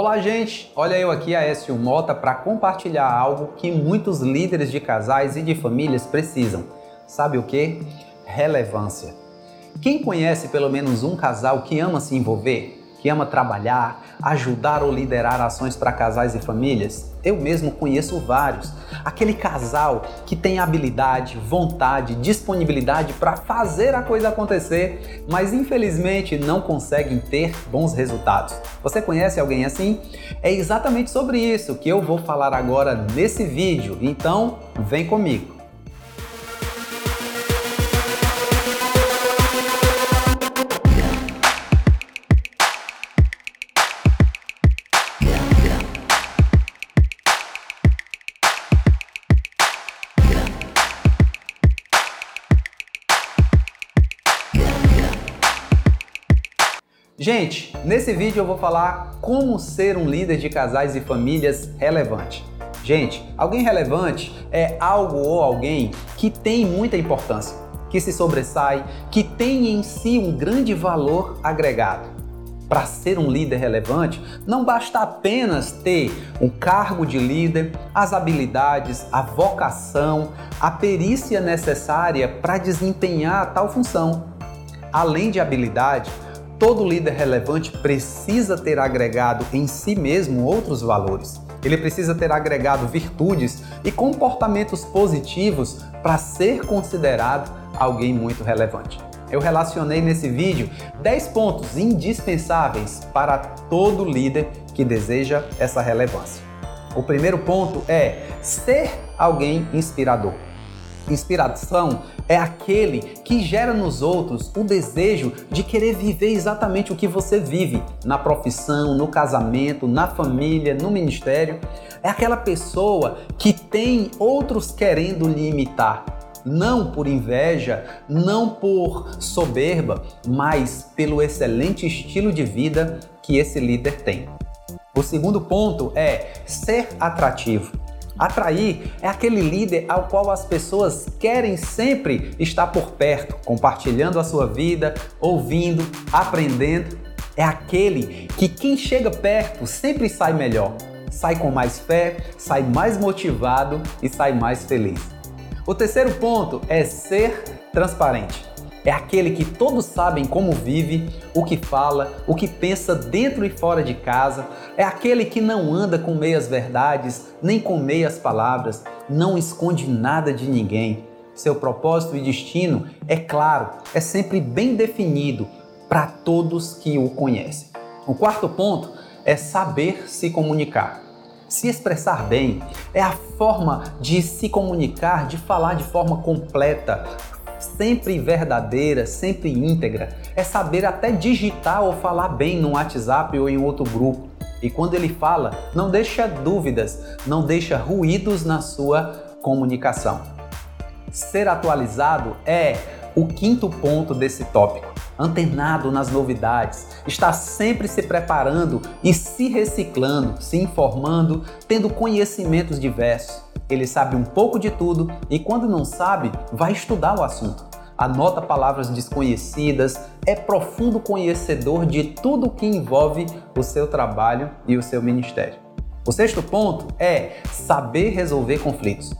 Olá, gente! Olha eu aqui, Aécio Mota, para compartilhar algo que muitos líderes de casais e de famílias precisam. Sabe o que? Relevância. Quem conhece pelo menos um casal que ama se envolver? Que ama trabalhar, ajudar ou liderar ações para casais e famílias? Eu mesmo conheço vários. Aquele casal que tem habilidade, vontade, disponibilidade para fazer a coisa acontecer, mas infelizmente não conseguem ter bons resultados. Você conhece alguém assim? É exatamente sobre isso que eu vou falar agora nesse vídeo, então vem comigo. Gente, nesse vídeo eu vou falar como ser um líder de casais e famílias relevante. Gente, alguém relevante é algo ou alguém que tem muita importância, que se sobressai, que tem em si um grande valor agregado. Para ser um líder relevante, não basta apenas ter um cargo de líder, as habilidades, a vocação, a perícia necessária para desempenhar tal função. Além de habilidade, Todo líder relevante precisa ter agregado em si mesmo outros valores. Ele precisa ter agregado virtudes e comportamentos positivos para ser considerado alguém muito relevante. Eu relacionei nesse vídeo 10 pontos indispensáveis para todo líder que deseja essa relevância. O primeiro ponto é ser alguém inspirador. Inspiração é aquele que gera nos outros o desejo de querer viver exatamente o que você vive na profissão, no casamento, na família, no ministério. É aquela pessoa que tem outros querendo lhe imitar. Não por inveja, não por soberba, mas pelo excelente estilo de vida que esse líder tem. O segundo ponto é ser atrativo. Atrair é aquele líder ao qual as pessoas querem sempre estar por perto, compartilhando a sua vida, ouvindo, aprendendo. É aquele que quem chega perto sempre sai melhor, sai com mais fé, sai mais motivado e sai mais feliz. O terceiro ponto é ser transparente. É aquele que todos sabem como vive, o que fala, o que pensa dentro e fora de casa. É aquele que não anda com meias verdades, nem com meias palavras, não esconde nada de ninguém. Seu propósito e destino é claro, é sempre bem definido para todos que o conhecem. O quarto ponto é saber se comunicar. Se expressar bem é a forma de se comunicar, de falar de forma completa, sempre verdadeira, sempre íntegra, é saber até digitar ou falar bem no WhatsApp ou em outro grupo. E quando ele fala, não deixa dúvidas, não deixa ruídos na sua comunicação. Ser atualizado é o quinto ponto desse tópico. Antenado nas novidades, está sempre se preparando e se reciclando, se informando, tendo conhecimentos diversos. Ele sabe um pouco de tudo e, quando não sabe, vai estudar o assunto. Anota palavras desconhecidas, é profundo conhecedor de tudo que envolve o seu trabalho e o seu ministério. O sexto ponto é saber resolver conflitos.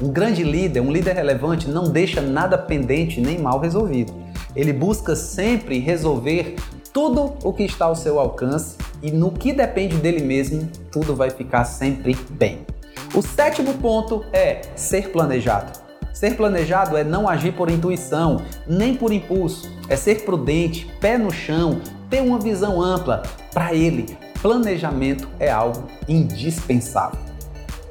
Um grande líder, um líder relevante, não deixa nada pendente nem mal resolvido. Ele busca sempre resolver tudo o que está ao seu alcance e no que depende dele mesmo, tudo vai ficar sempre bem. O sétimo ponto é ser planejado. Ser planejado é não agir por intuição, nem por impulso. É ser prudente, pé no chão, ter uma visão ampla. Para ele, planejamento é algo indispensável.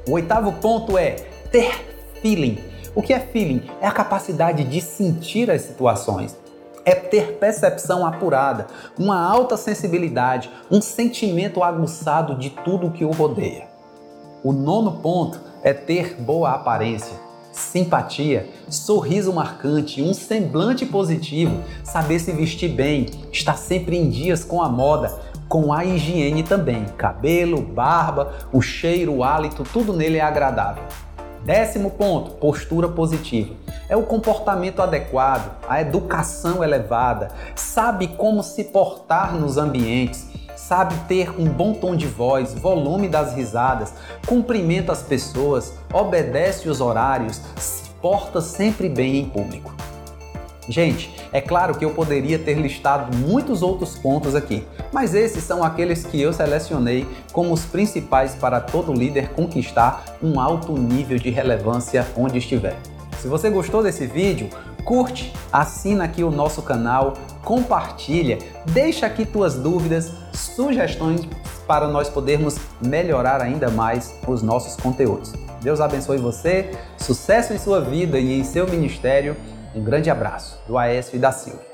O oitavo ponto é ter feeling. O que é feeling? É a capacidade de sentir as situações. É ter percepção apurada, uma alta sensibilidade, um sentimento aguçado de tudo que o rodeia. O nono ponto é ter boa aparência, simpatia, sorriso marcante, um semblante positivo, saber se vestir bem, estar sempre em dias com a moda, com a higiene também. Cabelo, barba, o cheiro, o hálito, tudo nele é agradável. Décimo ponto, postura positiva. É o comportamento adequado, a educação elevada, sabe como se portar nos ambientes, sabe ter um bom tom de voz, volume das risadas, cumprimenta as pessoas, obedece os horários, se porta sempre bem em público. Gente, é claro que eu poderia ter listado muitos outros pontos aqui, mas esses são aqueles que eu selecionei como os principais para todo líder conquistar um alto nível de relevância onde estiver. Se você gostou desse vídeo, curte, assina aqui o nosso canal, compartilha, deixa aqui tuas dúvidas, sugestões para nós podermos melhorar ainda mais os nossos conteúdos. Deus abençoe você, sucesso em sua vida e em seu ministério. Um grande abraço do Aécio e da Silvia.